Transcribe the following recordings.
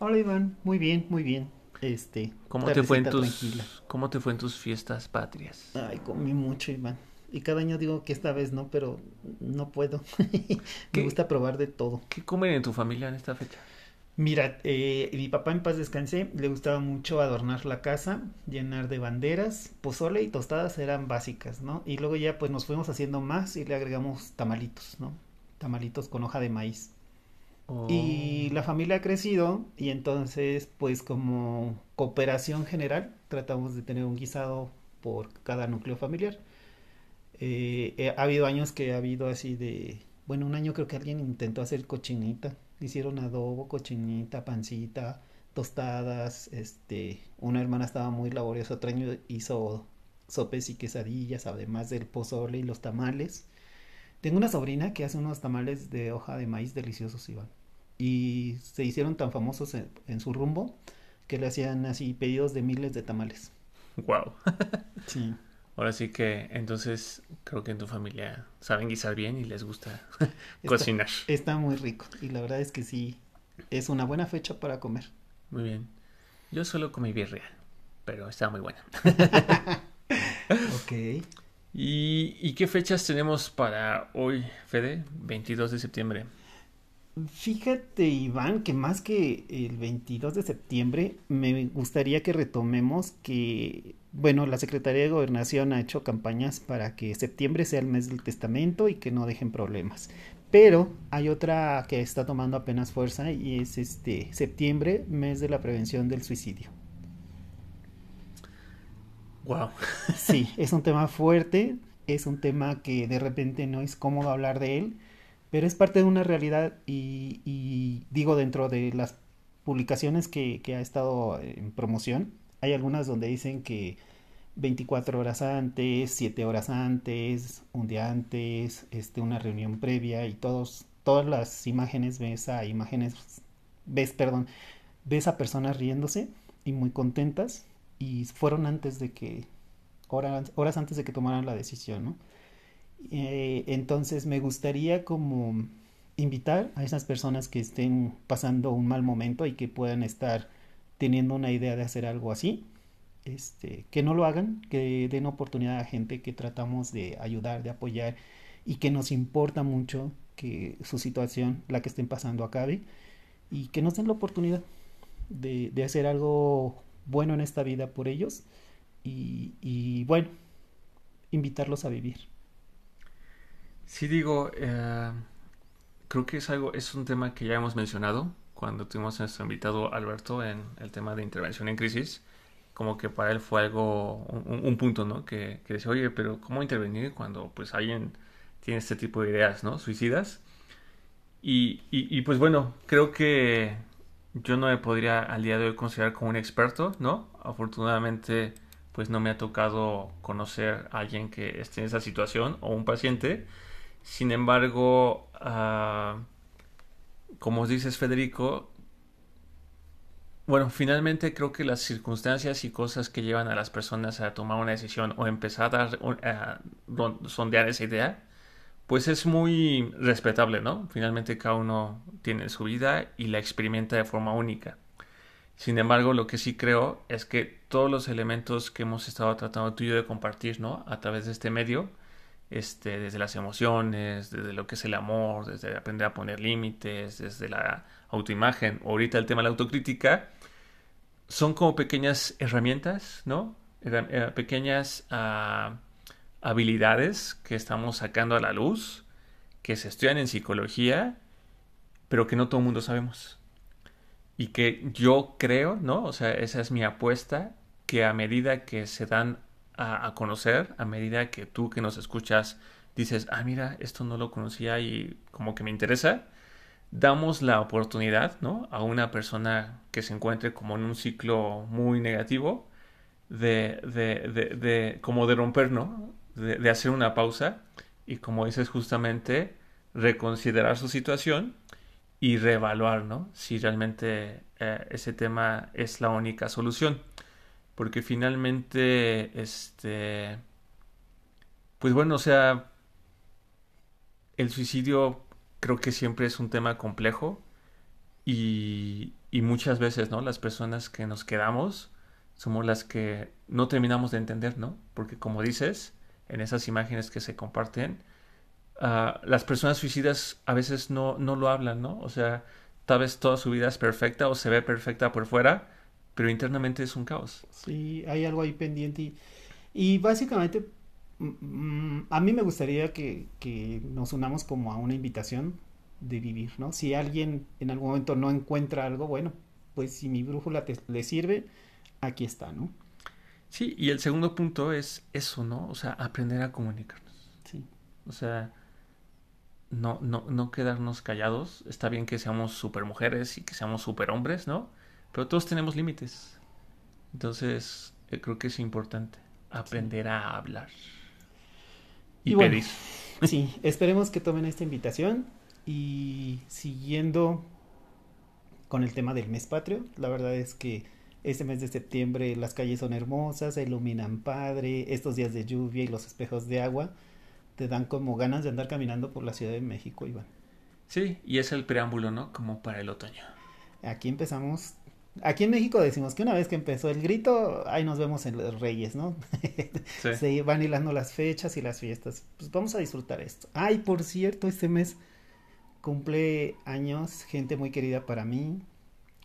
Hola Iván, muy bien, muy bien. Este, ¿Cómo te, fue en tus, ¿Cómo te fue en tus fiestas patrias? Ay, comí mucho, Iván. Y cada año digo que esta vez no, pero no puedo. Me gusta probar de todo. ¿Qué comen en tu familia en esta fecha? Mira, eh, mi papá en paz descansé, le gustaba mucho adornar la casa, llenar de banderas, pozole y tostadas eran básicas, ¿no? Y luego ya pues nos fuimos haciendo más y le agregamos tamalitos, ¿no? Tamalitos con hoja de maíz. Y oh. la familia ha crecido y entonces pues como cooperación general tratamos de tener un guisado por cada núcleo familiar. Eh, eh, ha habido años que ha habido así de, bueno, un año creo que alguien intentó hacer cochinita, hicieron adobo, cochinita, pancita, tostadas, este, una hermana estaba muy laboriosa, otro año hizo sopes y quesadillas, además del pozole y los tamales. Tengo una sobrina que hace unos tamales de hoja de maíz deliciosos, Iván y se hicieron tan famosos en, su rumbo que le hacían así pedidos de miles de tamales. Wow. sí. Ahora sí que entonces creo que en tu familia saben guisar bien y les gusta cocinar. Está muy rico y la verdad es que sí es una buena fecha para comer. Muy bien. Yo solo comí birria, pero está muy buena. ok. ¿Y, ¿Y qué fechas tenemos para hoy, Fede? 22 de septiembre. Fíjate, Iván, que más que el 22 de septiembre, me gustaría que retomemos que, bueno, la Secretaría de Gobernación ha hecho campañas para que septiembre sea el mes del testamento y que no dejen problemas. Pero hay otra que está tomando apenas fuerza y es este septiembre, mes de la prevención del suicidio. Wow. Sí, es un tema fuerte, es un tema que de repente no es cómodo hablar de él pero es parte de una realidad y, digo dentro de las publicaciones que, ha estado en promoción, hay algunas donde dicen que 24 horas antes, 7 horas antes, un día antes, este, una reunión previa y todos, todas las imágenes ves a imágenes, ves, perdón, ves a personas riéndose y muy contentas y fueron antes de que, horas, horas antes de que tomaran la decisión, ¿no? Eh, entonces me gustaría como invitar a esas personas que estén pasando un mal momento y que puedan estar teniendo una idea de hacer algo así, este, que no lo hagan, que den oportunidad a gente que tratamos de ayudar, de apoyar y que nos importa mucho que su situación, la que estén pasando, acabe y que nos den la oportunidad de, hacer algo bueno en esta vida por ellos y, y bueno, invitarlos a vivir. Sí, digo, eh, creo que es algo, es un tema que ya hemos mencionado cuando tuvimos a nuestro invitado Alberto en el tema de intervención en crisis. Como que para él fue algo, un, punto, ¿no? Que, que, decía, oye, pero ¿cómo intervenir cuando pues alguien tiene este tipo de ideas, ¿no? Suicidas. Y, y, y pues bueno, creo que yo no me podría al día de hoy considerar como un experto, ¿no? Afortunadamente, pues no me ha tocado conocer a alguien que esté en esa situación o un paciente sin embargo, uh, como dices Federico, bueno, finalmente creo que las circunstancias y cosas que llevan a las personas a tomar una decisión o empezar a, sondear esa idea, pues es muy respetable, ¿no? Finalmente cada uno tiene su vida y la experimenta de forma única. Sin embargo, lo que sí creo es que todos los elementos que hemos estado tratando tú y yo de compartir, ¿no? A través de este medio, este, desde las emociones, desde lo que es el amor, desde aprender a poner límites, desde la autoimagen, ahorita el tema de la autocrítica, son como pequeñas herramientas, ¿no? Eh, pequeñas ah, habilidades que estamos sacando a la luz, que se estudian en psicología, pero que no todo el mundo sabemos. Y que yo creo, ¿no? O sea, esa es mi apuesta, que a medida que se dan a, conocer a medida que tú que nos escuchas dices, ah, mira, esto no lo conocía y como que me interesa, damos la oportunidad, ¿no? A una persona que se encuentre como en un ciclo muy negativo, de, de, de, de como de romper, ¿no? De, hacer una pausa y como dices justamente, reconsiderar su situación y reevaluar, ¿no? Si realmente eh, ese tema es la única solución. Porque finalmente, este, pues bueno, o sea, el suicidio creo que siempre es un tema complejo y, y muchas veces, ¿no? Las personas que nos quedamos somos las que no terminamos de entender, ¿no? Porque como dices, en esas imágenes que se comparten, uh, las personas suicidas a veces no, no lo hablan, ¿no? O sea, tal vez toda su vida es perfecta o se ve perfecta por fuera, pero internamente es un caos. Sí, hay algo ahí pendiente y, y básicamente Mm, a mí me gustaría que, que, nos unamos como a una invitación de vivir, ¿no? Si alguien en algún momento no encuentra algo, bueno, pues si mi brújula te, le sirve, aquí está, ¿no? Sí, y el segundo punto es eso, ¿no? O sea, aprender a comunicarnos. Sí. O sea, no, no, no quedarnos callados. Está bien que seamos super mujeres y que seamos super hombres, ¿no? Pero todos tenemos límites. Entonces, eh, creo que es importante aprender a hablar y, pedir. sí, esperemos que tomen esta invitación y siguiendo con el tema del mes patrio, la verdad es que este mes de septiembre las calles son hermosas, se iluminan padre, estos días de lluvia y los espejos de agua te dan como ganas de andar caminando por la Ciudad de México, Iván. Sí, y es el preámbulo, ¿no? Como para el otoño. Aquí empezamos Aquí en México decimos que una vez que empezó el grito, ahí nos vemos en los Reyes, ¿no? Se van hilando las fechas y las fiestas. Pues vamos a disfrutar esto. Ay, por cierto, este mes cumple años gente muy querida para mí,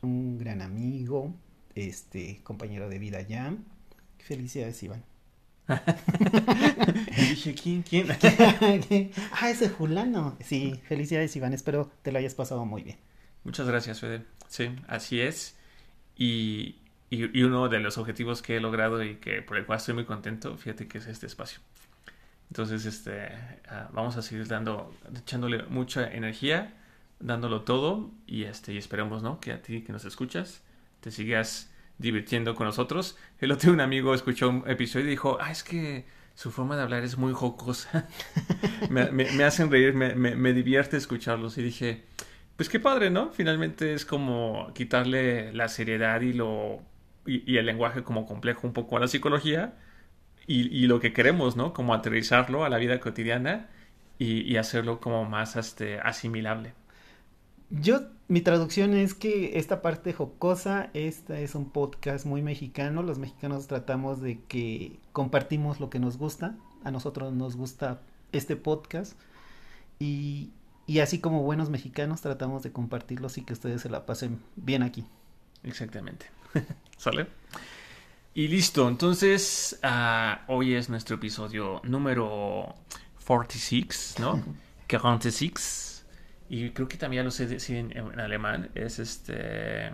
un gran amigo, este compañero de vida ya. Felicidades, Iván. dije, ¿quién? ¿Quién? ah, ese fulano. Sí, felicidades, Iván. Espero te lo hayas pasado muy bien. Muchas gracias, Fede. Sí, así es. Y, y, uno de los objetivos que he logrado y que por el cual estoy muy contento, fíjate que es este espacio. Entonces, este, ah, vamos a seguir dando, echándole mucha energía, dándolo todo y este, y esperemos, ¿no? Que a ti que nos escuchas te sigas divirtiendo con nosotros. El otro un amigo escuchó un episodio y dijo, ah, es que su forma de hablar es muy jocosa. me, me, hacen reír, me, me, divierte escucharlos. Y dije, pues qué padre, ¿no? Finalmente es como quitarle la seriedad y lo y, el lenguaje como complejo un poco a la psicología y, lo que queremos, ¿no? Como aterrizarlo a la vida cotidiana y, y hacerlo como más este, asimilable. Yo, mi traducción es que esta parte jocosa, esta es un podcast muy mexicano. Los mexicanos tratamos de que compartimos lo que nos gusta. A nosotros nos gusta este podcast. Y, y así como buenos mexicanos tratamos de compartirlos y que ustedes se la pasen bien aquí. Exactamente. ¿Sale? Y listo, entonces uh, hoy es nuestro episodio número 46, ¿no? 46. Y creo que también lo sé decir en, en alemán. Es este...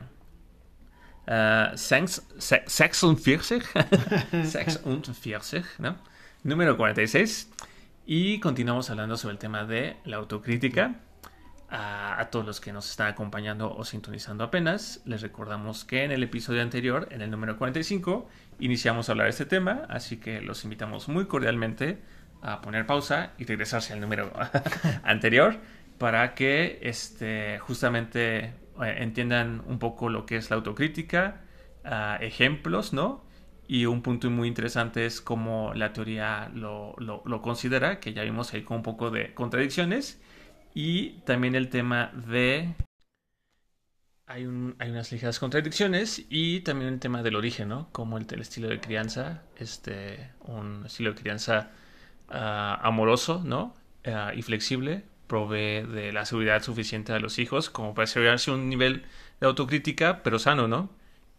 Uh, 46. 46, ¿no? Número 46. Y continuamos hablando sobre el tema de la autocrítica. A, todos los que nos están acompañando o sintonizando apenas, les recordamos que en el episodio anterior, en el número 45, iniciamos a hablar de este tema, así que los invitamos muy cordialmente a poner pausa y regresarse al número anterior para que este, justamente eh, entiendan un poco lo que es la autocrítica, ah, ejemplos, ¿no? Y un punto muy interesante es cómo la teoría lo, considera, que ya vimos ahí con un poco de contradicciones. Y también el tema de... Hay, un, hay unas ligeras contradicciones y también el tema del origen, ¿no? Como el, estilo de crianza, este, un estilo de crianza ah, amoroso, ¿no? Ah, y flexible, provee de la seguridad suficiente a los hijos como para asegurarse un nivel de autocrítica, pero sano, ¿no?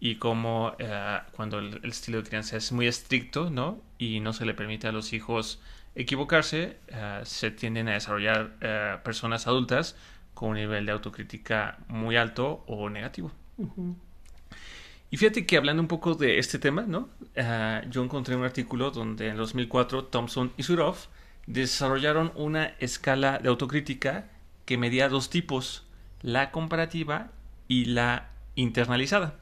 Y cómo eh, cuando el, estilo de crianza es muy estricto, ¿no? Y no se le permite a los hijos equivocarse, eh, se tienden a desarrollar eh, personas adultas con un nivel de autocrítica muy alto o negativo. Y fíjate que hablando un poco de este tema, ¿no? yo encontré un artículo donde en 2004 Thompson y Surov desarrollaron una escala de autocrítica que medía dos tipos la comparativa y la internalizada.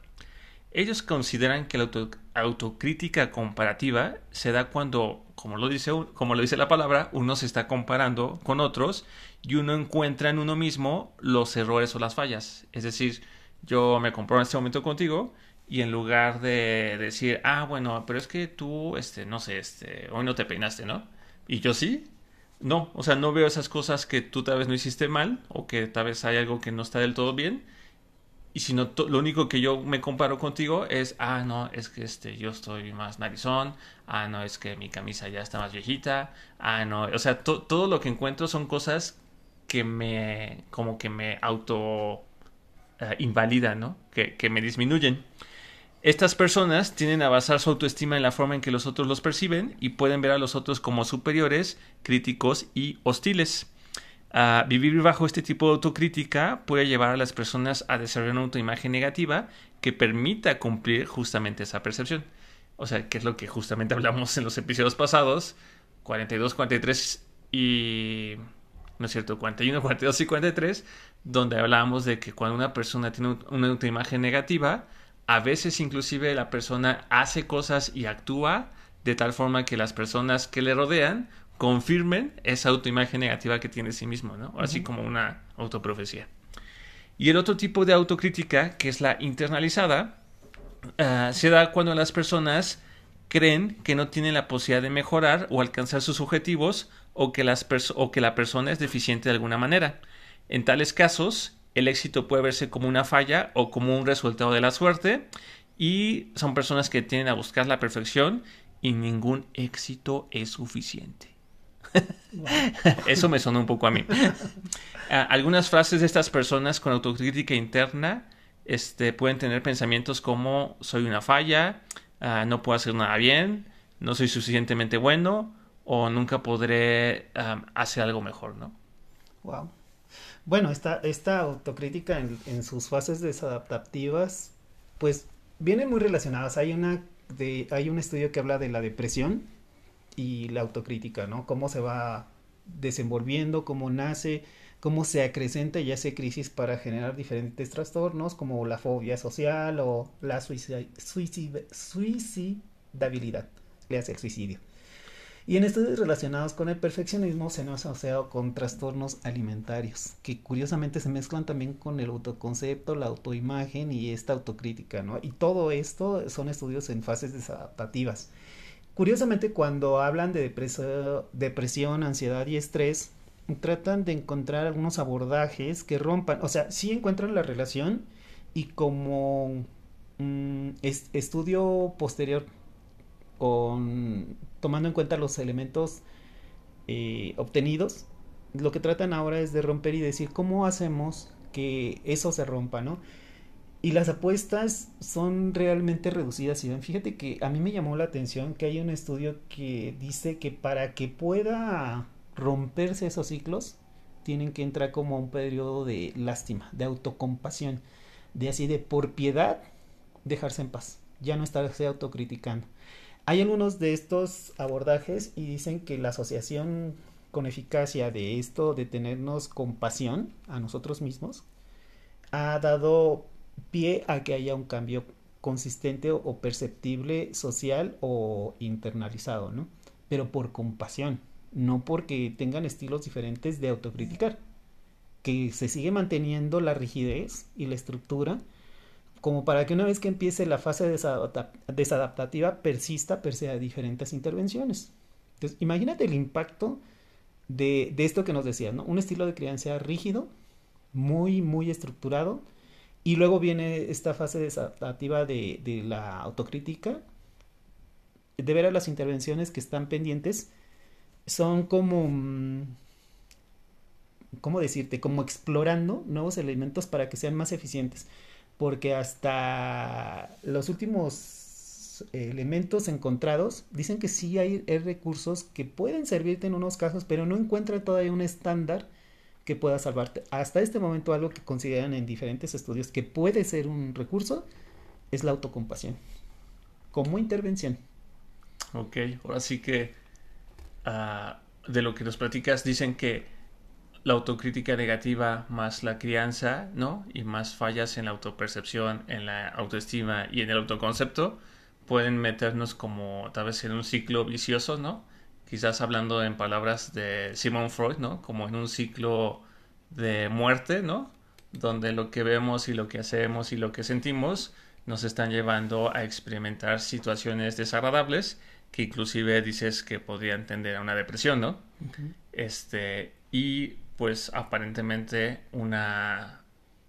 Ellos consideran que la autocrítica comparativa se da cuando, como lo, dice, como lo dice la palabra, uno se está comparando con otros y uno encuentra en uno mismo los errores o las fallas. Es decir, yo me comparo en este momento contigo y en lugar de decir, ah, bueno, pero es que tú, este, no sé, este, hoy no te peinaste, ¿no? Y yo sí, no, o sea, no veo esas cosas que tú tal vez no hiciste mal o que tal vez hay algo que no está del todo bien y si no, lo único que yo me comparo contigo es, ah, no, es que este, yo estoy más narizón, ah, no, es que mi camisa ya está más viejita, ah, no, o sea, todo lo que encuentro son cosas que me, como que me auto eh, invalidan, ¿no? Que, que me disminuyen. Estas personas tienden a basar su autoestima en la forma en que los otros los perciben y pueden ver a los otros como superiores, críticos y hostiles vivir bajo este tipo de autocrítica puede llevar a las personas a desarrollar una autoimagen negativa que permita cumplir justamente esa percepción. O sea, que es lo que justamente hablamos en los episodios pasados, 42, 43 y... ¿No es cierto? 41, 42 y 43, donde hablábamos de que cuando una persona tiene una autoimagen negativa, a veces inclusive la persona hace cosas y actúa de tal forma que las personas que le rodean confirmen esa autoimagen negativa que tiene de sí mismo, ¿no? Así como una autoprofecía. Y el otro tipo de autocrítica, que es la internalizada, ah, se da cuando las personas creen que no tienen la posibilidad de mejorar o alcanzar sus objetivos o que, las o que la persona es deficiente de alguna manera. En tales casos, el éxito puede verse como una falla o como un resultado de la suerte y son personas que tienden a buscar la perfección y ningún éxito es suficiente. Eso me sonó un poco a mí. Algunas frases de estas personas con autocrítica interna este, pueden tener pensamientos como soy una falla, ah, no puedo hacer nada bien, no soy suficientemente bueno o nunca podré hacer algo mejor, ¿no? Wow. Bueno, esta, esta autocrítica en, en, sus fases desadaptativas, pues vienen muy relacionadas. Hay una de, hay un estudio que habla de la depresión y la autocrítica, ¿no? Cómo se va desenvolviendo, cómo nace, cómo se acrecenta y hace crisis para generar diferentes trastornos como la fobia social o la suicidabilidad, le hace el suicidio. Y en estudios relacionados con el perfeccionismo se nos ha asociado con trastornos alimentarios, que curiosamente se mezclan también con el autoconcepto, la autoimagen y esta autocrítica, ¿no? Y todo esto son estudios en fases desadaptativas. Curiosamente, cuando hablan de depresión, ansiedad y estrés, tratan de encontrar algunos abordajes que rompan, o sea, sí encuentran la relación y como mm, estudio posterior con tomando en cuenta los elementos eh, obtenidos, lo que tratan ahora es de romper y decir cómo hacemos que eso se rompa, ¿no? Y las apuestas son realmente reducidas. Y fíjate que a mí me llamó la atención que hay un estudio que dice que para que pueda romperse esos ciclos, tienen que entrar como un periodo de lástima, de autocompasión, de así de por piedad dejarse en paz, ya no estarse autocriticando. Hay algunos de estos abordajes y dicen que la asociación con eficacia de esto, de tenernos compasión a nosotros mismos, ha dado pie a que haya un cambio consistente o perceptible social o internalizado, ¿no? Pero por compasión, no porque tengan estilos diferentes de autocriticar, que se sigue manteniendo la rigidez y la estructura como para que una vez que empiece la fase desadaptativa persista pese a diferentes intervenciones. Entonces, imagínate el impacto de, de esto que nos decía, ¿no? Un estilo de crianza rígido, muy, muy estructurado, y luego viene esta fase desadaptativa de, la autocrítica, de ver a las intervenciones que están pendientes, son como, mm, ¿cómo decirte? Como explorando nuevos elementos para que sean más eficientes. Porque hasta los últimos elementos encontrados dicen que sí hay recursos que pueden servirte en unos casos, pero no encuentran todavía un estándar que pueda salvarte. Hasta este momento algo que consideran en diferentes estudios que puede ser un recurso es la autocompasión como intervención. Ok, ahora sí que ah, de lo que nos platicas dicen que la autocrítica negativa más la crianza, ¿no? Y más fallas en la autopercepción, en la autoestima y en el autoconcepto pueden meternos como tal vez en un ciclo vicioso, ¿no? Quizás hablando en palabras de Simon Freud, ¿no? Como en un ciclo de muerte, ¿no? Donde lo que vemos y lo que hacemos y lo que sentimos nos están llevando a experimentar situaciones desagradables que inclusive dices que podrían tender a una depresión, ¿no? Este, y pues aparentemente una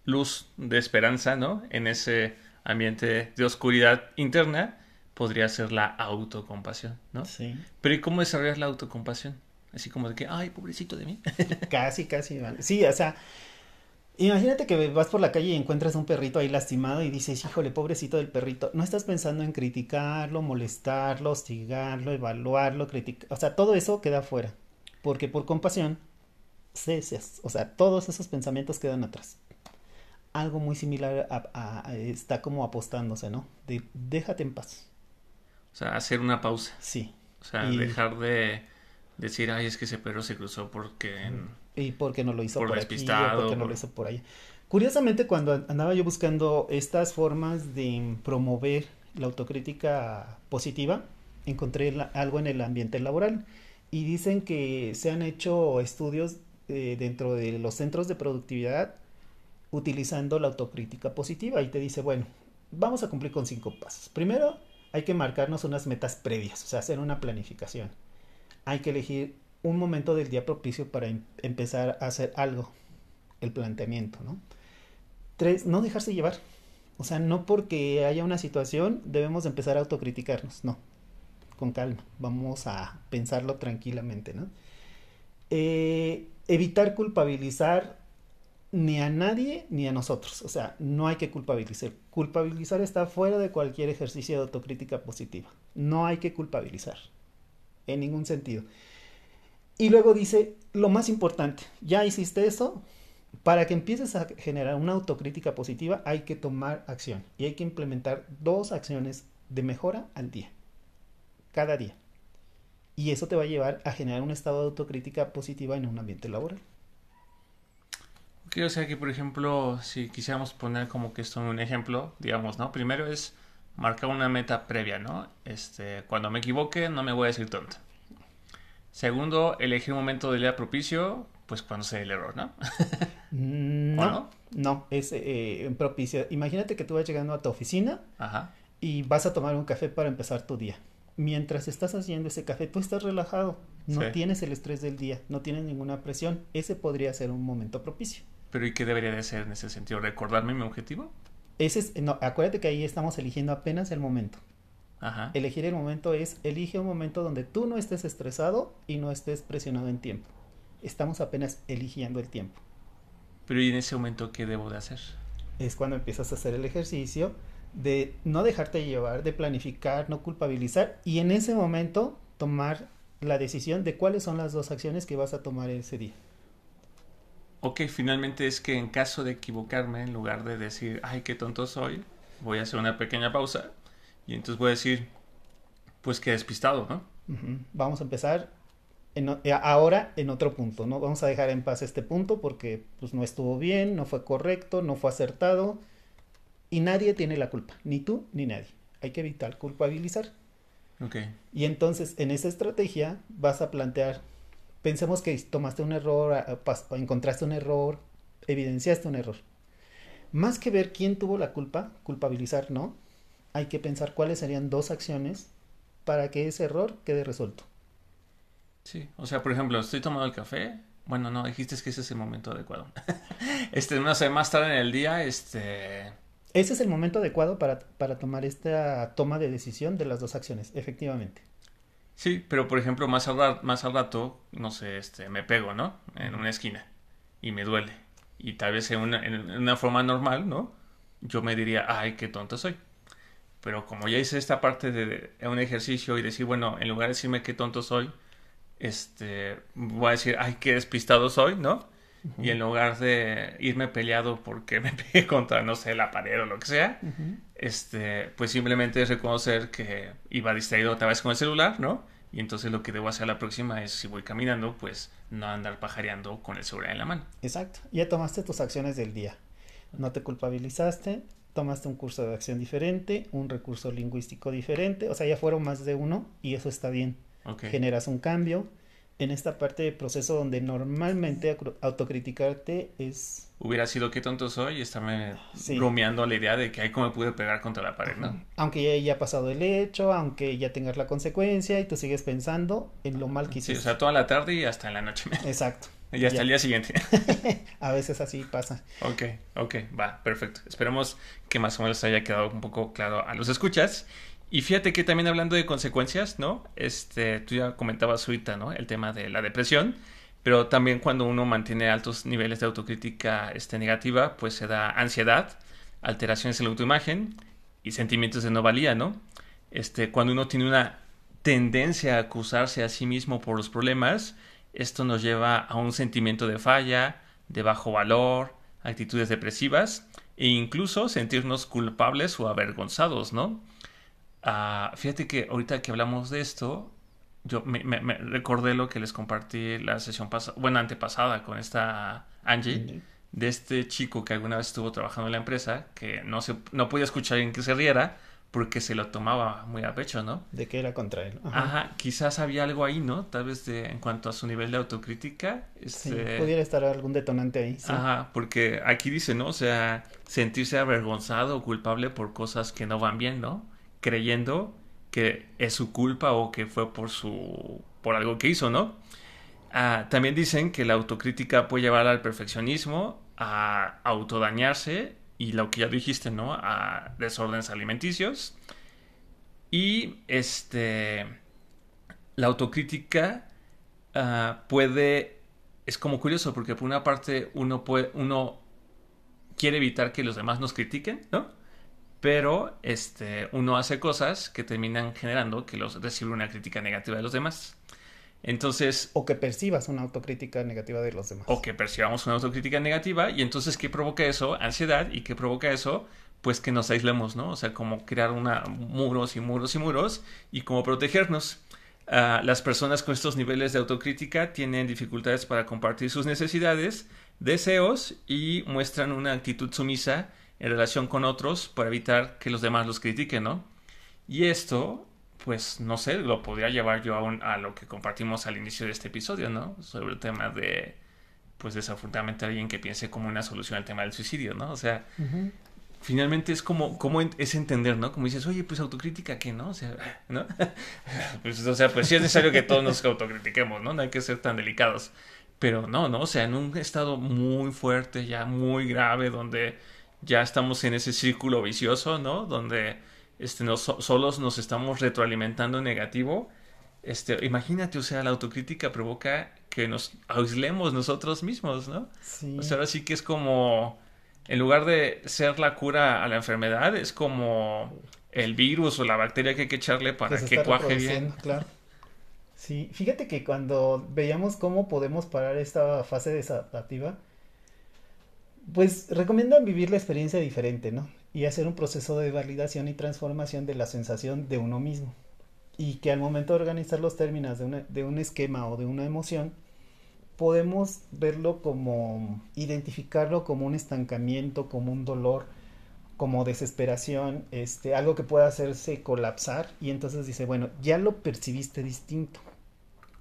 luz de esperanza, ¿no? En ese ambiente de oscuridad interna podría ser la autocompasión, ¿no? Sí. Pero ¿y cómo desarrollar la autocompasión? Así como de que, ay, pobrecito de mí. casi, casi. Vale. Sí, o sea, imagínate que vas por la calle y encuentras un perrito ahí lastimado y dices, híjole, pobrecito del perrito. No estás pensando en criticarlo, molestarlo, hostigarlo, evaluarlo, criticar. O sea, todo eso queda fuera. Porque por compasión, ceses. O sea, todos esos pensamientos quedan atrás. Algo muy similar a, a, está como apostándose, ¿no? De déjate en paz. O sea, hacer una pausa. Sí. O sea, y... dejar de decir, ay, es que ese perro se cruzó porque... Y porque no lo hizo por, por aquí, o porque no lo hizo por allá. Curiosamente, cuando andaba yo buscando estas formas de promover la autocrítica positiva, encontré la, algo en el ambiente laboral. Y dicen que se han hecho estudios eh, dentro de los centros de productividad utilizando la autocrítica positiva. Y te dice, bueno, vamos a cumplir con cinco pasos. Primero, hay que marcarnos unas metas previas, o sea, hacer una planificación. Hay que elegir un momento del día propicio para em empezar a hacer algo, el planteamiento, ¿no? Tres, no dejarse llevar. O sea, no porque haya una situación debemos empezar a autocriticarnos, no. Con calma, vamos a pensarlo tranquilamente, ¿no? Eh, evitar culpabilizar ni a nadie ni a nosotros. O sea, no hay que culpabilizar. Culpabilizar está fuera de cualquier ejercicio de autocrítica positiva. No hay que culpabilizar. En ningún sentido. Y luego dice, lo más importante, ya hiciste eso, para que empieces a generar una autocrítica positiva hay que tomar acción y hay que implementar dos acciones de mejora al día, cada día. Y eso te va a llevar a generar un estado de autocrítica positiva en un ambiente laboral. Ok, o sea que por ejemplo, si quisiéramos poner como que esto en un ejemplo, digamos, ¿no? Primero es marcar una meta previa, ¿no? Este, cuando me equivoque no me voy a decir tonto. Segundo, elegir un momento del día propicio, pues cuando sea el error, ¿no? no, no? no, es eh, propicio. Imagínate que tú vas llegando a tu oficina Ajá. y vas a tomar un café para empezar tu día. Mientras estás haciendo ese café, tú estás relajado, no sí. tienes el estrés del día, no tienes ninguna presión. Ese podría ser un momento propicio. Pero ¿y qué debería de ser en ese sentido? ¿Recordarme mi objetivo? Ese es, no, acuérdate que ahí estamos eligiendo apenas el momento. Ajá. Elegir el momento es, elige un momento donde tú no estés estresado y no estés presionado en tiempo. Estamos apenas eligiendo el tiempo. Pero ¿y en ese momento qué debo de hacer? Es cuando empiezas a hacer el ejercicio de no dejarte llevar, de planificar, no culpabilizar y en ese momento tomar la decisión de cuáles son las dos acciones que vas a tomar ese día. Ok, finalmente es que en caso de equivocarme, en lugar de decir, ay, qué tonto soy, voy a hacer una pequeña pausa y entonces voy a decir, pues qué despistado, ¿no? Uh -huh. Vamos a empezar en, ahora en otro punto, ¿no? Vamos a dejar en paz este punto porque pues no estuvo bien, no fue correcto, no fue acertado y nadie tiene la culpa, ni tú ni nadie. Hay que evitar culpabilizar. Ok. Y entonces en esa estrategia vas a plantear pensemos que tomaste un error, encontraste un error, evidenciaste un error. Más que ver quién tuvo la culpa, culpabilizar no, hay que pensar cuáles serían dos acciones para que ese error quede resuelto. Sí, o sea, por ejemplo, estoy tomando el café. Bueno, no, dijiste que ese es el momento adecuado. este, no sé, más tarde en el día, este... Ese es el momento adecuado para, para tomar esta toma de decisión de las dos acciones, efectivamente. Sí, pero por ejemplo, más al, rato, más al rato, no sé, este, me pego, ¿no? En una esquina y me duele. Y tal vez en una, en una forma normal, ¿no? Yo me diría, ay, qué tonto soy. Pero como ya hice esta parte de, de un ejercicio y decir, bueno, en lugar de decirme qué tonto soy, este, voy a decir, ay, qué despistado soy, ¿no? Uh -huh. Y en lugar de irme peleado porque me pegué contra, no sé, la pared o lo que sea, uh -huh. Este, pues simplemente es reconocer que iba distraído otra vez con el celular, ¿no? Y entonces lo que debo hacer la próxima es, si voy caminando, pues no andar pajareando con el celular en la mano. Exacto. Ya tomaste tus acciones del día. No te culpabilizaste, tomaste un curso de acción diferente, un recurso lingüístico diferente, o sea, ya fueron más de uno y eso está bien. Okay. Generas un cambio, en esta parte del proceso donde normalmente autocriticarte es... Hubiera sido qué tonto soy y estarme sí. bromeando la idea de que ahí cómo pude pegar contra la pared, ¿no? Aunque ya haya pasado el hecho, aunque ya tengas la consecuencia y tú sigues pensando en lo mal que hiciste. Sí, o sea, toda la tarde y hasta en la noche. Exacto. Y hasta ya. el día siguiente. a veces así pasa. Ok, ok, va, perfecto. Esperemos que más o menos haya quedado un poco claro a los escuchas. Y fíjate que también hablando de consecuencias, ¿no? Este, tú ya comentabas ahorita, ¿no? El tema de la depresión, pero también cuando uno mantiene altos niveles de autocrítica este, negativa, pues se da ansiedad, alteraciones en la autoimagen y sentimientos de no valía, ¿no? Este, cuando uno tiene una tendencia a acusarse a sí mismo por los problemas, esto nos lleva a un sentimiento de falla, de bajo valor, actitudes depresivas e incluso sentirnos culpables o avergonzados, ¿no? Uh, fíjate que ahorita que hablamos de esto, yo me, me, me recordé lo que les compartí la sesión pasada, bueno, antepasada con esta Angie, mm -hmm. de este chico que alguna vez estuvo trabajando en la empresa, que no, se, no podía escuchar en que se riera porque se lo tomaba muy a pecho, ¿no? De que era contra él. Ajá. Ajá. quizás había algo ahí, ¿no? Tal vez de, en cuanto a su nivel de autocrítica. Sí, este... pudiera estar algún detonante ahí. Sí. Ajá, porque aquí dice, ¿no? O sea, sentirse avergonzado o culpable por cosas que no van bien, ¿no? Creyendo que es su culpa o que fue por su por algo que hizo, ¿no? Ah, también dicen que la autocrítica puede llevar al perfeccionismo, a autodañarse y lo que ya dijiste, ¿no? A desórdenes alimenticios. Y este la autocrítica uh, puede es como curioso porque por una parte uno puede uno quiere evitar que los demás nos critiquen, ¿no? Pero este, uno hace cosas que terminan generando que los recibe una crítica negativa de los demás. Entonces... O que percibas una autocrítica negativa de los demás. O que percibamos una autocrítica negativa. Y entonces, ¿qué provoca eso? Ansiedad. ¿Y qué provoca eso? Pues que nos aislemos, ¿no? O sea, como crear una, muros y muros y muros y como protegernos. Uh, las personas con estos niveles de autocrítica tienen dificultades para compartir sus necesidades, deseos y muestran una actitud sumisa en relación con otros para evitar que los demás los critiquen, ¿no? Y esto, pues, no sé, lo podría llevar yo a, un, a lo que compartimos al inicio de este episodio, ¿no? Sobre el tema de, pues, desafortunadamente alguien que piense como una solución al tema del suicidio, ¿no? O sea, uh -huh. finalmente es como, como es entender, ¿no? Como dices, oye, pues autocrítica, ¿qué, no? O sea, ¿no? pues, o sea, pues sí es necesario que todos nos autocritiquemos, ¿no? No hay que ser tan delicados. Pero no, ¿no? O sea, en un estado muy fuerte, ya muy grave, donde ya estamos en ese círculo vicioso, ¿no? Donde este, nos, solos nos estamos retroalimentando en negativo. Este, imagínate, o sea, la autocrítica provoca que nos aislemos nosotros mismos, ¿no? Sí. O sea, ahora sí que es como, en lugar de ser la cura a la enfermedad, es como el virus o la bacteria que hay que echarle para que cuaje bien. Claro. Sí, fíjate que cuando veíamos cómo podemos parar esta fase desadaptativa, pues recomiendan vivir la experiencia diferente, ¿no? Y hacer un proceso de validación y transformación de la sensación de uno mismo. Y que al momento de organizar los términos de, de un esquema o de una emoción, podemos verlo como, identificarlo como un estancamiento, como un dolor, como desesperación, este, algo que pueda hacerse colapsar. Y entonces dice, bueno, ya lo percibiste distinto.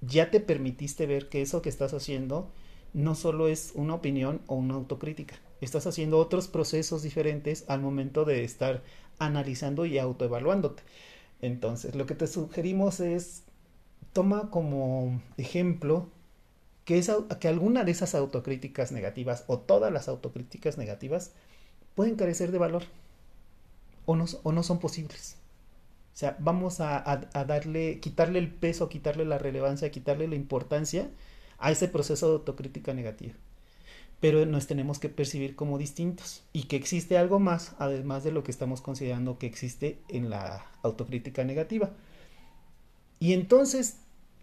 Ya te permitiste ver que eso que estás haciendo no solo es una opinión o una autocrítica, estás haciendo otros procesos diferentes al momento de estar analizando y autoevaluándote. Entonces, lo que te sugerimos es, toma como ejemplo que, esa, que alguna de esas autocríticas negativas o todas las autocríticas negativas pueden carecer de valor o no, o no son posibles. O sea, vamos a, a, a darle, quitarle el peso, quitarle la relevancia, quitarle la importancia a ese proceso de autocrítica negativa. Pero nos tenemos que percibir como distintos y que existe algo más, además de lo que estamos considerando que existe en la autocrítica negativa. Y entonces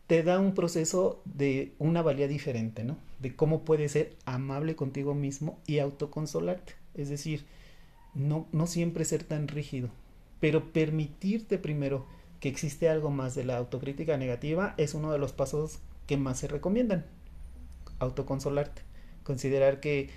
te da un proceso de una valía diferente, ¿no? De cómo puedes ser amable contigo mismo y autoconsolarte. Es decir, no, no siempre ser tan rígido, pero permitirte primero que existe algo más de la autocrítica negativa, es uno de los pasos que más se recomiendan. Autoconsolarte. Considerar que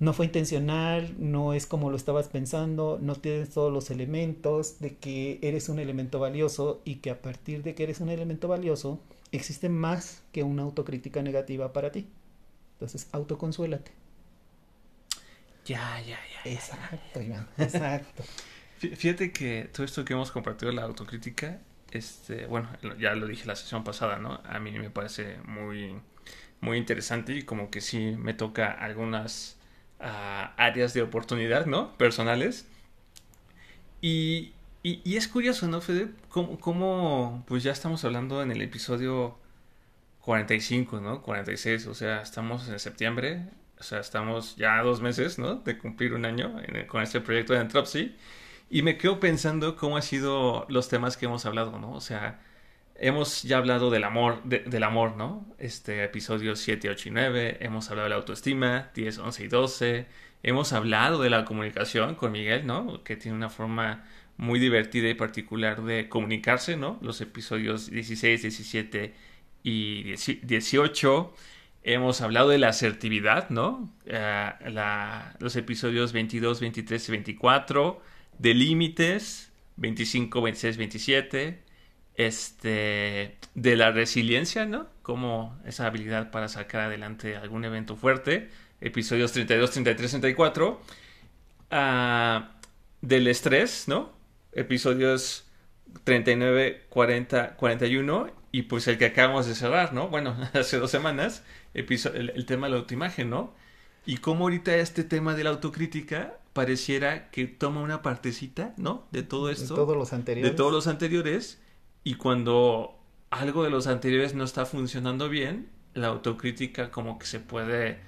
no fue intencional, no es como lo estabas pensando, no tienes todos los elementos, de que eres un elemento valioso y que a partir de que eres un elemento valioso, existe más que una autocrítica negativa para ti. Entonces, autoconsuélate. Ya, ya, ya. Exacto, Iván. Exacto. Fíjate que todo esto que hemos compartido, la autocrítica, este, bueno, ya lo dije la sesión pasada, ¿no? A mí me parece muy, muy interesante y como que sí me toca algunas áreas de oportunidad, ¿no? Personales. Y, es curioso, ¿no, Fede? Cómo, pues ya estamos hablando en el episodio 45, ¿no? 46, o sea, estamos en septiembre, o sea, estamos ya dos meses, ¿no? De cumplir un año con este proyecto de Entropsy. Y me quedo pensando cómo han sido los temas que hemos hablado, ¿no? O sea, hemos ya hablado del amor, del amor, ¿no? Este episodio 7, 8 y 9, hemos hablado de la autoestima, 10, 11 y 12, hemos hablado de la comunicación con Miguel, ¿no? Que tiene una forma muy divertida y particular de comunicarse, ¿no? Los episodios 16, 17 y 18. Hemos hablado de la asertividad, ¿no? Eh, los episodios 22, 23 y 24, de límites, 25, 26, 27 este, de la resiliencia, ¿no? Como esa habilidad para sacar adelante algún evento fuerte. Episodios 32, 33, 34. del estrés, ¿no? Episodios 39, 40, 41. Y pues el que acabamos de cerrar, ¿no? Bueno, hace dos semanas. El, el tema de la autoimagen, ¿no? Y cómo ahorita este tema de la autocrítica pareciera que toma una partecita, ¿no? De todo esto. De todos los anteriores. De todos los anteriores y cuando algo de los anteriores no está funcionando bien, la autocrítica como que se puede,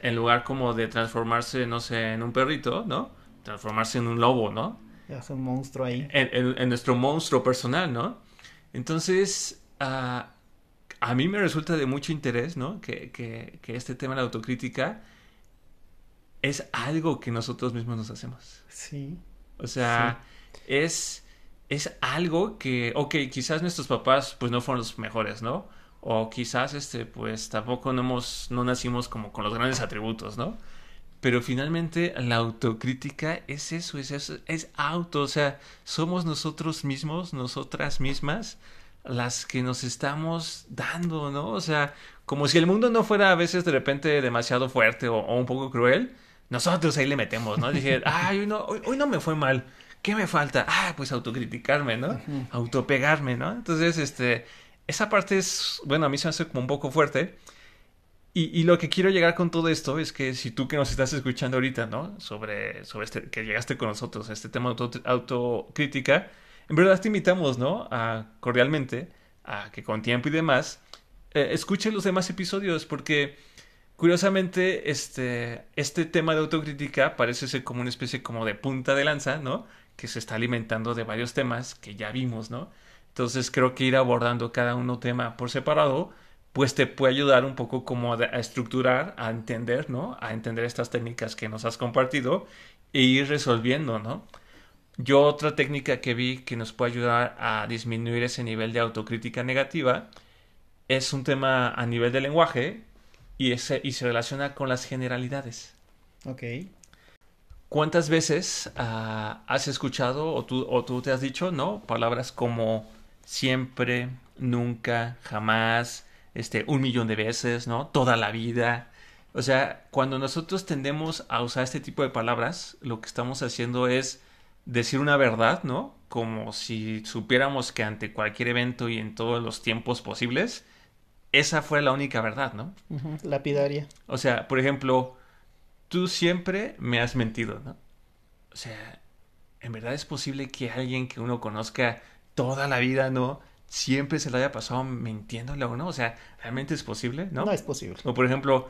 en lugar como de transformarse, no sé, en un perrito, ¿no? Transformarse en un lobo, ¿no? Es un monstruo ahí. En, nuestro monstruo personal, ¿no? Entonces, ah, a mí me resulta de mucho interés, ¿no? Que, que, que, este tema de la autocrítica es algo que nosotros mismos nos hacemos. Sí. O sea, es es algo que, ok, quizás nuestros papás pues no fueron los mejores, ¿no? O quizás este pues tampoco no hemos, no nacimos como con los grandes atributos, ¿no? Pero finalmente la autocrítica es eso, es eso, es auto, o sea, somos nosotros mismos, nosotras mismas, las que nos estamos dando, ¿no? O sea, como si el mundo no fuera a veces de repente demasiado fuerte o, un poco cruel, nosotros ahí le metemos, ¿no? Dije, ay, hoy no, hoy no me fue mal. ¿qué me falta? Ah, pues autocriticarme, ¿no? Autopegarme, ¿no? Entonces, este, esa parte es, bueno, a mí se me hace como un poco fuerte. Y, lo que quiero llegar con todo esto es que si tú que nos estás escuchando ahorita, ¿no? Sobre, sobre este, que llegaste con nosotros a este tema de autocrítica, en verdad te invitamos, ¿no? A, cordialmente, a que con tiempo y demás, eh, escuchen los demás episodios, porque curiosamente, este, este tema de autocrítica parece ser como una especie como de punta de lanza, ¿no? que se está alimentando de varios temas que ya vimos, ¿no? Entonces creo que ir abordando cada uno tema por separado, pues te puede ayudar un poco como a, estructurar, a entender, ¿no? A entender estas técnicas que nos has compartido e ir resolviendo, ¿no? Yo otra técnica que vi que nos puede ayudar a disminuir ese nivel de autocrítica negativa es un tema a nivel de lenguaje y, ese, y se relaciona con las generalidades. Ok. ¿Cuántas veces ah, has escuchado o tú, o tú te has dicho, no? Palabras como siempre, nunca, jamás, este, un millón de veces, ¿no? Toda la vida. O sea, cuando nosotros tendemos a usar este tipo de palabras, lo que estamos haciendo es decir una verdad, ¿no? Como si supiéramos que ante cualquier evento y en todos los tiempos posibles, esa fue la única verdad, ¿no? Lapidaria. O sea, por ejemplo, tú siempre me has mentido, ¿no? O sea, ¿en verdad es posible que alguien que uno conozca toda la vida, ¿no? Siempre se lo haya pasado mintiéndole a uno. O sea, ¿realmente es posible, no? No es posible. O por ejemplo,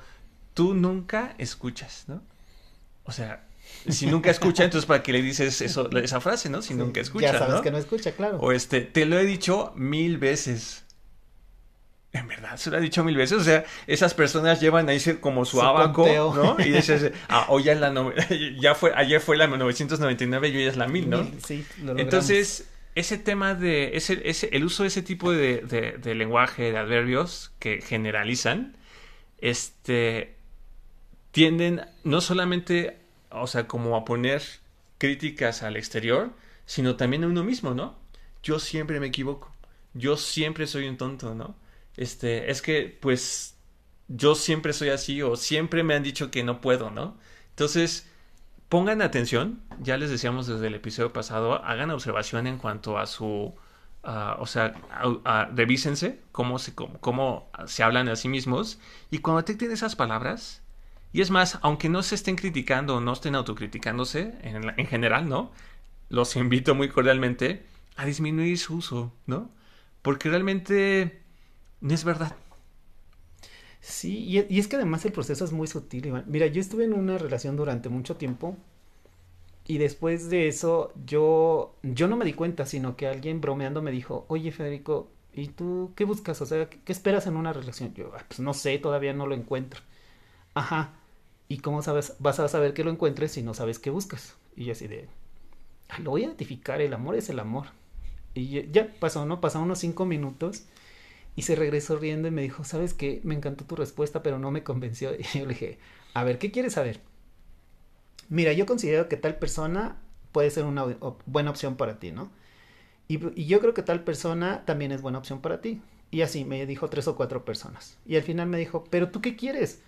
tú nunca escuchas, ¿no? O sea, si nunca escucha, entonces ¿para qué le dices eso, esa frase, no? Si nunca escucha, Ya sabes que no escucha, claro. O este, te lo he dicho mil veces. En verdad, se lo ha dicho mil veces. O sea, esas personas llevan ahí como su, abaco, ¿no? Y dices, ah, hoy ya es la no... ya fue, ayer fue la 999 y hoy es la 1000, ¿no? Sí, lo Entonces, ese tema de ese, ese, el uso de ese tipo de, de, de lenguaje, de adverbios que generalizan, este, tienden no solamente, o sea, como a poner críticas al exterior, sino también a uno mismo, ¿no? Yo siempre me equivoco, yo siempre soy un tonto, ¿no? Este, es que, pues, yo siempre soy así o siempre me han dicho que no puedo, ¿no? Entonces, pongan atención, ya les decíamos desde el episodio pasado, hagan observación en cuanto a su, uh, o sea, uh, revísense cómo se, cómo, cómo, se hablan a sí mismos y cuando detecten esas palabras, y es más, aunque no se estén criticando o no estén autocriticándose en general, ¿no? Los invito muy cordialmente a disminuir su uso, ¿no? Porque realmente no es verdad. Sí, y, es que además el proceso es muy sutil. Mira, yo estuve en una relación durante mucho tiempo y después de eso yo, yo no me di cuenta, sino que alguien bromeando me dijo, oye Federico, ¿y tú qué buscas? O sea, ¿qué, qué esperas en una relación? Yo, pues no sé, todavía no lo encuentro. Ajá, ¿y cómo sabes, vas a saber que lo encuentres si no sabes qué buscas? Y yo así de, lo voy a identificar, el amor es el amor. Y ya pasó, ¿no? Pasaron unos cinco minutos y se regresó riendo y me dijo, ¿sabes qué? Me encantó tu respuesta, pero no me convenció. Y yo le dije, a ver, ¿qué quieres saber? Mira, yo considero que tal persona puede ser una buena opción para ti, ¿no? Y, y, yo creo que tal persona también es buena opción para ti. Y así me dijo tres o cuatro personas. Y al final me dijo, pero tú qué quieres?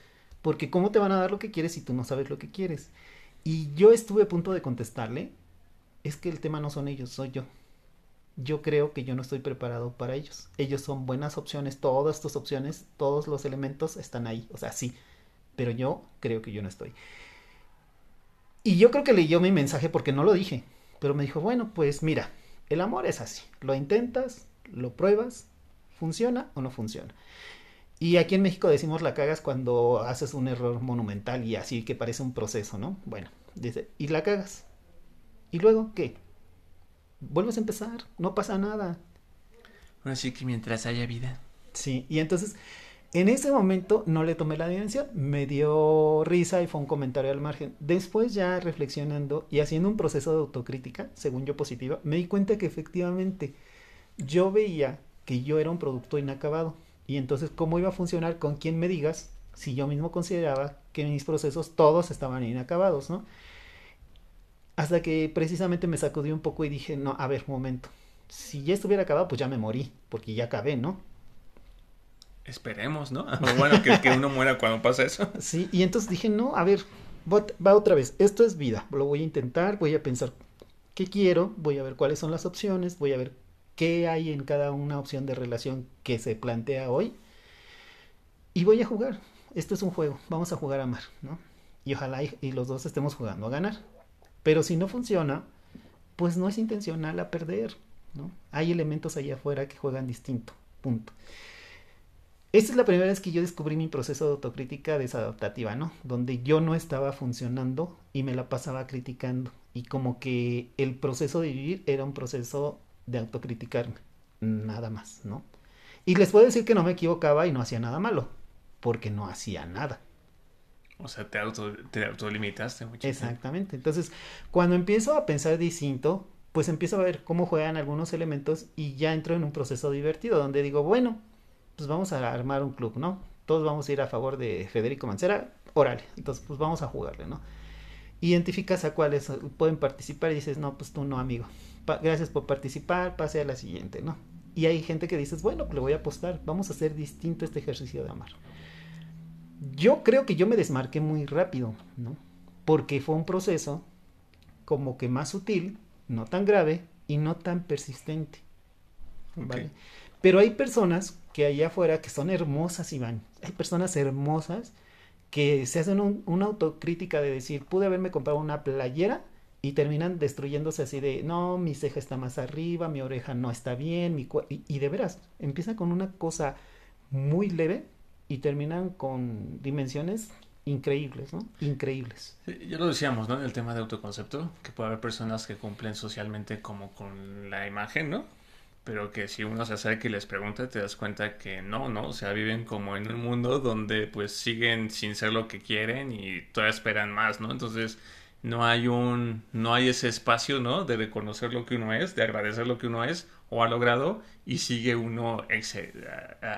Porque ¿cómo te van a dar lo que quieres si tú no sabes lo que quieres? Y yo estuve a punto de contestarle, es que el tema no son ellos, soy yo yo creo que yo no estoy preparado para ellos. Ellos son buenas opciones, todas tus opciones, todos los elementos están ahí, o sea, sí, pero yo creo que yo no estoy. Y yo creo que leyó mi mensaje porque no lo dije, pero me dijo, bueno, pues mira, el amor es así, lo intentas, lo pruebas, funciona o no funciona. Y aquí en México decimos la cagas cuando haces un error monumental y así que parece un proceso, ¿no? Bueno, dice, y la cagas. ¿Y luego qué? Vuelves a empezar, no pasa nada. Así que mientras haya vida. Sí, y entonces en ese momento no le tomé la dimensión, me dio risa y fue un comentario al margen. Después ya reflexionando y haciendo un proceso de autocrítica, según yo positiva, me di cuenta que efectivamente yo veía que yo era un producto inacabado. Y entonces, ¿cómo iba a funcionar con quien me digas si yo mismo consideraba que mis procesos todos estaban inacabados, ¿no? Hasta que precisamente me sacudió un poco y dije, no, a ver, momento. Si ya estuviera acabado, pues ya me morí, porque ya acabé, ¿no? Esperemos, ¿no? bueno, que, que, uno muera cuando pasa eso. Sí, y entonces dije, no, a ver, va otra vez, esto es vida, lo voy a intentar, voy a pensar qué quiero, voy a ver cuáles son las opciones, voy a ver qué hay en cada una opción de relación que se plantea hoy. Y voy a jugar. Esto es un juego, vamos a jugar a amar, ¿no? Y ojalá y, y los dos estemos jugando a ganar. Pero si no funciona, pues no es intencional a perder, ¿no? Hay elementos allá afuera que juegan distinto, punto. Esta es la primera vez que yo descubrí mi proceso de autocrítica desadaptativa, ¿no? Donde yo no estaba funcionando y me la pasaba criticando. Y como que el proceso de vivir era un proceso de autocriticarme, nada más, ¿no? Y les puedo decir que no me equivocaba y no hacía nada malo, porque no hacía nada. O sea, te, auto, te autolimitaste mucho. Exactamente. Entonces, cuando empiezo a pensar distinto, pues empiezo a ver cómo juegan algunos elementos y ya entro en un proceso divertido donde digo, bueno, pues vamos a armar un club, ¿no? Todos vamos a ir a favor de Federico Mancera, órale, entonces pues vamos a jugarle, ¿no? Identificas a cuáles pueden participar y dices, no, pues tú no, amigo. Gracias por participar, pase a la siguiente, ¿no? Y hay gente que dices, bueno, pues le voy a apostar, vamos a hacer distinto este ejercicio de amar yo creo que yo me desmarqué muy rápido, ¿no? Porque fue un proceso como que más sutil, no tan grave y no tan persistente. ¿vale? Okay. Pero hay personas que allá afuera que son hermosas, Iván. Hay personas hermosas que se hacen un, una autocrítica de decir, pude haberme comprado una playera y terminan destruyéndose así de, no, mi ceja está más arriba, mi oreja no está bien, mi y, y de veras, empieza con una cosa muy leve y terminan con dimensiones increíbles, ¿no? Increíbles. Sí, ya lo decíamos, ¿no? En el tema de autoconcepto, que puede haber personas que cumplen socialmente como con la imagen, ¿no? Pero que si uno se acerca y les pregunta, te das cuenta que no, ¿no? O sea, viven como en un mundo donde pues siguen sin ser lo que quieren y todavía esperan más, ¿no? Entonces, no hay un, no hay ese espacio, ¿no? De reconocer lo que uno es, de agradecer lo que uno es o ha logrado y sigue uno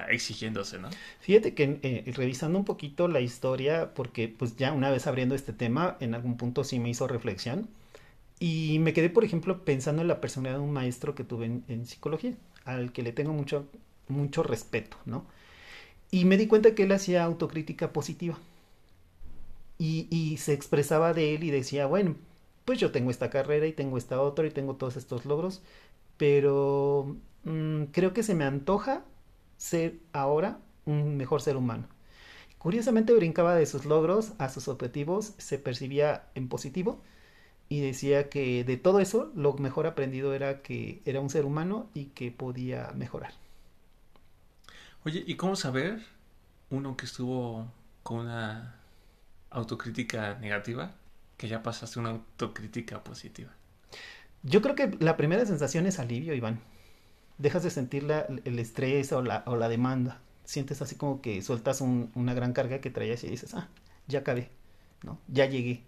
exigiéndose, ¿no? Fíjate que eh, revisando un poquito la historia, porque pues ya una vez abriendo este tema, en algún punto sí me hizo reflexión y me quedé, por ejemplo, pensando en la personalidad de un maestro que tuve en, psicología, al que le tengo mucho, mucho respeto, ¿no? Y me di cuenta que él hacía autocrítica positiva. Y, se expresaba de él y decía, bueno, pues yo tengo esta carrera y tengo esta otra y tengo todos estos logros, pero mm, creo que se me antoja ser ahora un mejor ser humano. Curiosamente brincaba de sus logros a sus objetivos, se percibía en positivo y decía que de todo eso lo mejor aprendido era que era un ser humano y que podía mejorar. Oye, ¿y cómo saber uno que estuvo con una autocrítica negativa que ya pasaste una autocrítica positiva? Yo creo que la primera sensación es alivio, Iván. Dejas de sentir el estrés o la, o la demanda. Sientes así como que sueltas una gran carga que traías y dices, ah, ya acabé, ¿no? Ya llegué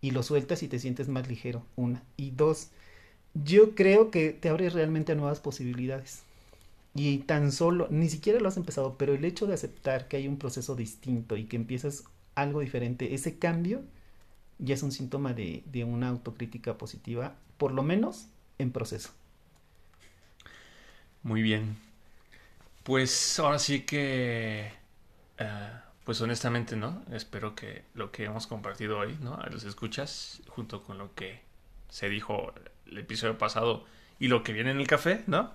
y lo sueltas y te sientes más ligero, una. Y dos, yo creo que te abre realmente a nuevas posibilidades. Y tan solo, ni siquiera lo has empezado, pero el hecho de aceptar que hay un proceso distinto y que empiezas algo diferente, ese cambio ya es un síntoma de, de una autocrítica positiva, por lo menos en proceso. Muy bien. Pues ahora sí que... Eh, pues honestamente, ¿no? Espero que lo que hemos compartido hoy, ¿no? A los escuchas, junto con lo que se dijo el episodio pasado y lo que viene en el café, ¿no?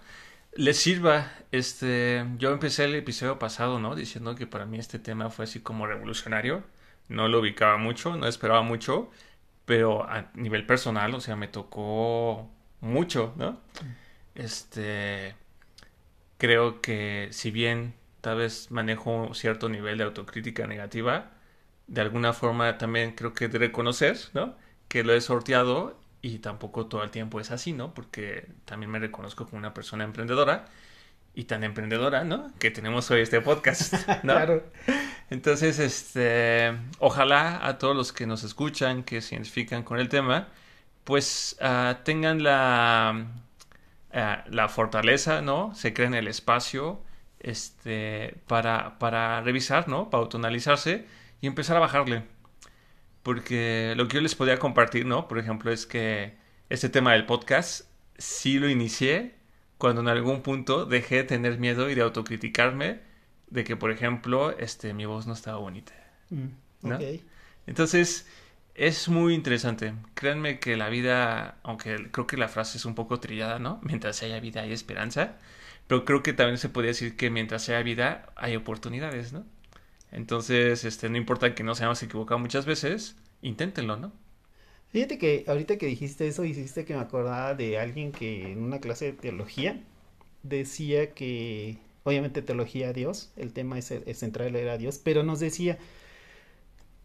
Les sirva, este, yo empecé el episodio pasado, ¿no? Diciendo que para mí este tema fue así como revolucionario, no lo ubicaba mucho, no esperaba mucho, pero a nivel personal, o sea, me tocó mucho, ¿no? Este, creo que si bien tal vez manejo un cierto nivel de autocrítica negativa, de alguna forma también creo que de reconocer, ¿no? Que lo he sorteado y tampoco todo el tiempo es así, ¿no? Porque también me reconozco como una persona emprendedora y tan emprendedora, ¿no? Que tenemos hoy este podcast, ¿no? claro. Entonces, este, ojalá a todos los que nos escuchan, que se identifican con el tema, pues uh, tengan la, uh, la fortaleza, ¿no? Se creen el espacio, este, para, para revisar, ¿no? Para autoanalizarse y empezar a bajarle. Porque lo que yo les podía compartir, ¿no? Por ejemplo, es que este tema del podcast sí lo inicié cuando en algún punto dejé de tener miedo y de autocriticarme de que, por ejemplo, este, mi voz no estaba bonita. Mm, ¿no? Entonces, es muy interesante. Créanme que la vida, aunque creo que la frase es un poco trillada, ¿no? Mientras haya vida hay esperanza. Pero creo que también se podría decir que mientras sea vida hay oportunidades, ¿no? Entonces, este, no importa que nos hayamos equivocado muchas veces, inténtenlo, ¿no? Fíjate que ahorita que dijiste eso, hiciste que me acordaba de alguien que en una clase de teología decía que, obviamente teología a Dios, el tema es, es central era Dios, pero nos decía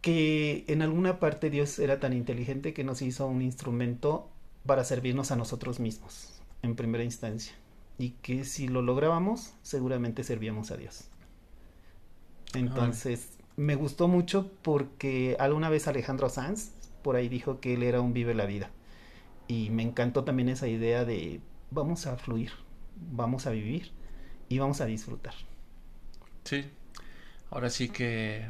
que en alguna parte Dios era tan inteligente que nos hizo un instrumento para servirnos a nosotros mismos, en primera instancia y que si lo lográbamos, seguramente servíamos a Dios. Entonces, me gustó mucho porque alguna vez Alejandro Sanz por ahí dijo que él era un vive la vida. Y me encantó también esa idea de vamos a fluir, vamos a vivir y vamos a disfrutar. Sí, ahora sí que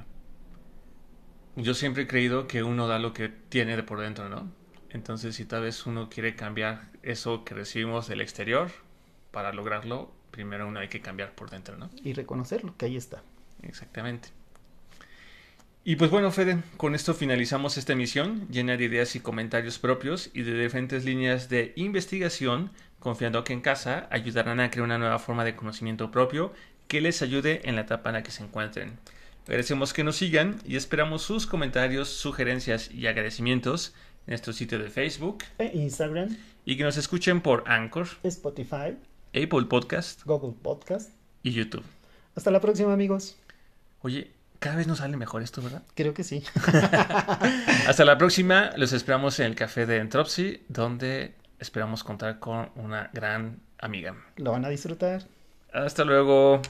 yo siempre he creído que uno da lo que tiene de por dentro, ¿no? Entonces, si tal vez uno quiere cambiar eso que recibimos del exterior, para lograrlo, primero uno hay que cambiar por dentro, ¿no? Y reconocerlo, que ahí está. Exactamente. Y pues bueno, Fede, con esto finalizamos esta emisión llena de ideas y comentarios propios y de diferentes líneas de investigación, confiando que en casa ayudarán a crear una nueva forma de conocimiento propio que les ayude en la etapa en la que se encuentren. Agradecemos que nos sigan y esperamos sus comentarios, sugerencias y agradecimientos en nuestro sitio de Facebook e Instagram y que nos escuchen por Anchor, Spotify, Apple Podcast, Google Podcast y YouTube. Hasta la próxima, amigos. Oye, cada vez nos sale mejor esto, ¿verdad? Creo que sí. Hasta la próxima. Los esperamos en el café de Entropsy, donde esperamos contar con una gran amiga. Lo van a disfrutar. Hasta luego.